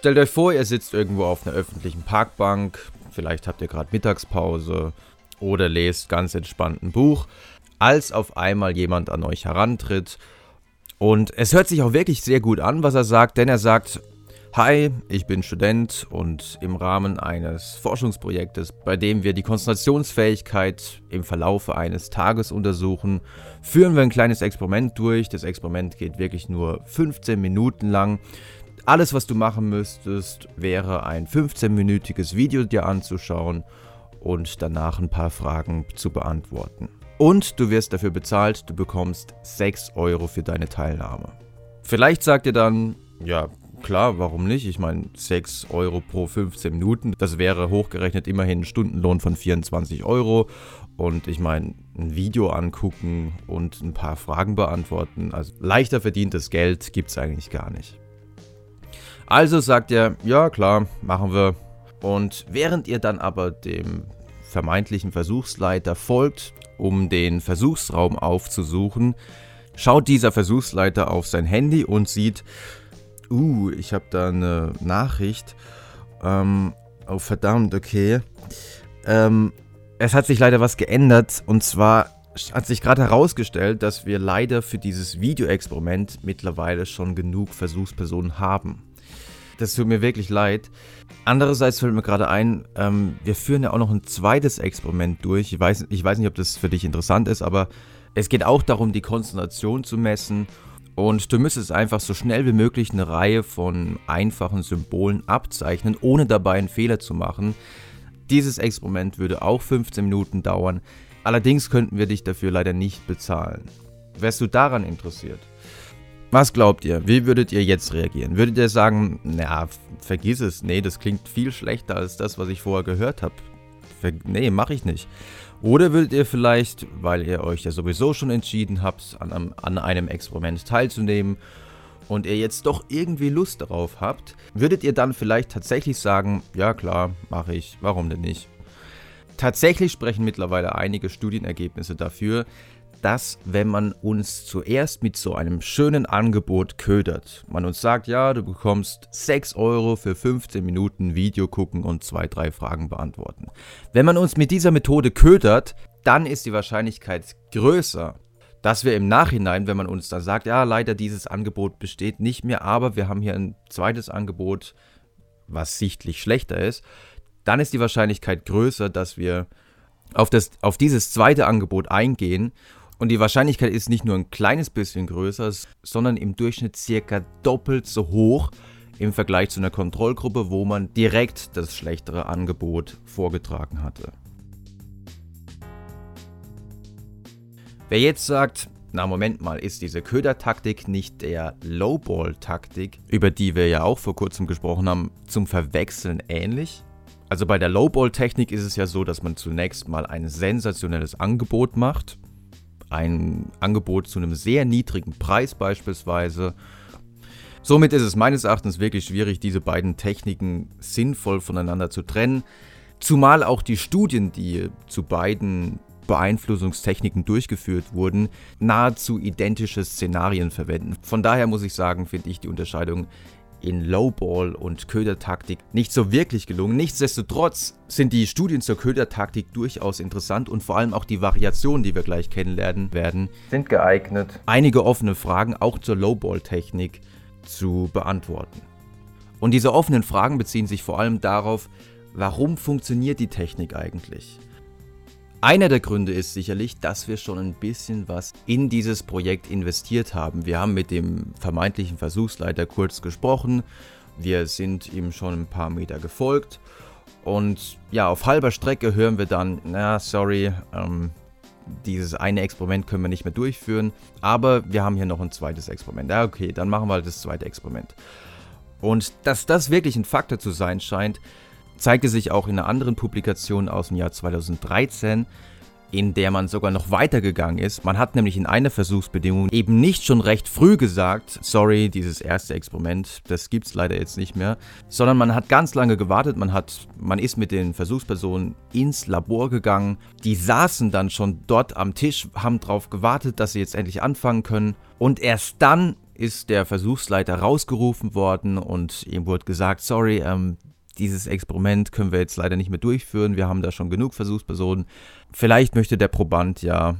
Stellt euch vor, ihr sitzt irgendwo auf einer öffentlichen Parkbank, vielleicht habt ihr gerade Mittagspause oder lest ganz entspannt ein Buch, als auf einmal jemand an euch herantritt. Und es hört sich auch wirklich sehr gut an, was er sagt, denn er sagt, Hi, ich bin Student und im Rahmen eines Forschungsprojektes, bei dem wir die Konzentrationsfähigkeit im Verlaufe eines Tages untersuchen, führen wir ein kleines Experiment durch. Das Experiment geht wirklich nur 15 Minuten lang. Alles, was du machen müsstest, wäre ein 15-minütiges Video dir anzuschauen und danach ein paar Fragen zu beantworten. Und du wirst dafür bezahlt, du bekommst 6 Euro für deine Teilnahme. Vielleicht sagt ihr dann, ja, Klar, warum nicht? Ich meine, 6 Euro pro 15 Minuten, das wäre hochgerechnet immerhin ein Stundenlohn von 24 Euro. Und ich meine, ein Video angucken und ein paar Fragen beantworten, also leichter verdientes Geld gibt es eigentlich gar nicht. Also sagt er, ja klar, machen wir. Und während ihr dann aber dem vermeintlichen Versuchsleiter folgt, um den Versuchsraum aufzusuchen, schaut dieser Versuchsleiter auf sein Handy und sieht, uh, ich habe da eine Nachricht. Ähm, oh verdammt, okay. Ähm, es hat sich leider was geändert und zwar hat sich gerade herausgestellt, dass wir leider für dieses Videoexperiment mittlerweile schon genug Versuchspersonen haben. Das tut mir wirklich leid. Andererseits fällt mir gerade ein, ähm, wir führen ja auch noch ein zweites Experiment durch. Ich weiß, ich weiß nicht, ob das für dich interessant ist, aber es geht auch darum, die Konzentration zu messen und du müsstest einfach so schnell wie möglich eine Reihe von einfachen Symbolen abzeichnen, ohne dabei einen Fehler zu machen. Dieses Experiment würde auch 15 Minuten dauern, allerdings könnten wir dich dafür leider nicht bezahlen. Wärst du daran interessiert? Was glaubt ihr? Wie würdet ihr jetzt reagieren? Würdet ihr sagen, na, vergiss es, nee, das klingt viel schlechter als das, was ich vorher gehört habe? Nee, mach ich nicht. Oder würdet ihr vielleicht, weil ihr euch ja sowieso schon entschieden habt, an einem, an einem Experiment teilzunehmen und ihr jetzt doch irgendwie Lust darauf habt, würdet ihr dann vielleicht tatsächlich sagen, ja klar, mache ich, warum denn nicht? Tatsächlich sprechen mittlerweile einige Studienergebnisse dafür, dass wenn man uns zuerst mit so einem schönen Angebot ködert, man uns sagt, ja, du bekommst 6 Euro für 15 Minuten Video gucken und zwei, drei Fragen beantworten. Wenn man uns mit dieser Methode ködert, dann ist die Wahrscheinlichkeit größer, dass wir im Nachhinein, wenn man uns dann sagt, ja, leider dieses Angebot besteht nicht mehr, aber wir haben hier ein zweites Angebot, was sichtlich schlechter ist, dann ist die Wahrscheinlichkeit größer, dass wir auf, das, auf dieses zweite Angebot eingehen und die Wahrscheinlichkeit ist nicht nur ein kleines bisschen größer, sondern im Durchschnitt circa doppelt so hoch im Vergleich zu einer Kontrollgruppe, wo man direkt das schlechtere Angebot vorgetragen hatte. Wer jetzt sagt, na Moment mal, ist diese Ködertaktik nicht der Lowball-Taktik, über die wir ja auch vor kurzem gesprochen haben, zum Verwechseln ähnlich? Also bei der Lowball-Technik ist es ja so, dass man zunächst mal ein sensationelles Angebot macht ein Angebot zu einem sehr niedrigen Preis beispielsweise. Somit ist es meines Erachtens wirklich schwierig, diese beiden Techniken sinnvoll voneinander zu trennen. Zumal auch die Studien, die zu beiden Beeinflussungstechniken durchgeführt wurden, nahezu identische Szenarien verwenden. Von daher muss ich sagen, finde ich die Unterscheidung in Lowball und Ködertaktik nicht so wirklich gelungen. Nichtsdestotrotz sind die Studien zur Ködertaktik durchaus interessant und vor allem auch die Variationen, die wir gleich kennenlernen werden, sind geeignet, einige offene Fragen auch zur Lowball-Technik zu beantworten. Und diese offenen Fragen beziehen sich vor allem darauf, warum funktioniert die Technik eigentlich? Einer der Gründe ist sicherlich, dass wir schon ein bisschen was in dieses Projekt investiert haben. Wir haben mit dem vermeintlichen Versuchsleiter kurz gesprochen. Wir sind ihm schon ein paar Meter gefolgt. Und ja, auf halber Strecke hören wir dann, na, sorry, ähm, dieses eine Experiment können wir nicht mehr durchführen, aber wir haben hier noch ein zweites Experiment. Ja, okay, dann machen wir halt das zweite Experiment. Und dass das wirklich ein Faktor zu sein scheint, zeigte sich auch in einer anderen Publikation aus dem Jahr 2013. in der man sogar noch weitergegangen ist. Man hat nämlich in einer Versuchsbedingung eben nicht schon recht früh gesagt, sorry, dieses erste Experiment, das gibt es leider jetzt nicht mehr, sondern man hat ganz lange gewartet, man hat, man ist mit den Versuchspersonen ins Labor gegangen, die saßen dann schon dort am Tisch, haben darauf gewartet, dass sie jetzt endlich anfangen können und erst dann ist der Versuchsleiter rausgerufen worden und ihm wurde gesagt, sorry, ähm, dieses Experiment können wir jetzt leider nicht mehr durchführen, wir haben da schon genug Versuchspersonen. Vielleicht möchte der Proband ja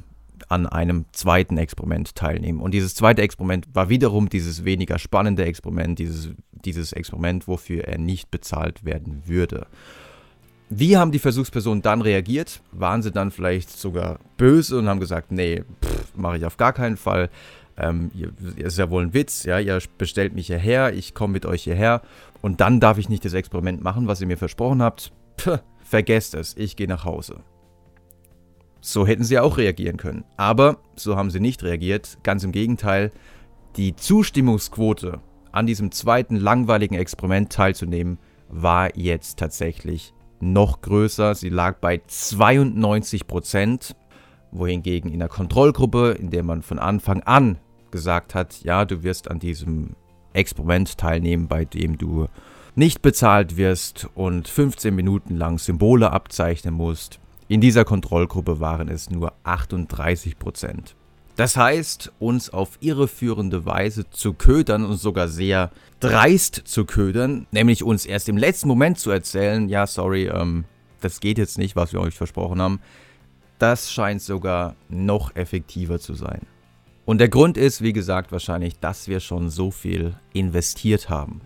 an einem zweiten Experiment teilnehmen. Und dieses zweite Experiment war wiederum dieses weniger spannende Experiment, dieses, dieses Experiment, wofür er nicht bezahlt werden würde. Wie haben die Versuchspersonen dann reagiert? Waren sie dann vielleicht sogar böse und haben gesagt, nee, mache ich auf gar keinen Fall. Ähm, ihr, ist ja wohl ein Witz, ja, ihr bestellt mich hierher, ich komme mit euch hierher und dann darf ich nicht das Experiment machen, was ihr mir versprochen habt. Puh, vergesst es, ich gehe nach Hause. So hätten sie auch reagieren können. Aber so haben sie nicht reagiert. Ganz im Gegenteil, die Zustimmungsquote an diesem zweiten langweiligen Experiment teilzunehmen, war jetzt tatsächlich noch größer. Sie lag bei 92 Prozent, wohingegen in der Kontrollgruppe, in der man von Anfang an gesagt hat, ja, du wirst an diesem Experiment teilnehmen, bei dem du nicht bezahlt wirst und 15 Minuten lang Symbole abzeichnen musst. In dieser Kontrollgruppe waren es nur 38 Prozent. Das heißt, uns auf irreführende Weise zu ködern und sogar sehr dreist zu ködern, nämlich uns erst im letzten Moment zu erzählen, ja, sorry, ähm, das geht jetzt nicht, was wir euch versprochen haben, das scheint sogar noch effektiver zu sein. Und der Grund ist, wie gesagt, wahrscheinlich, dass wir schon so viel investiert haben.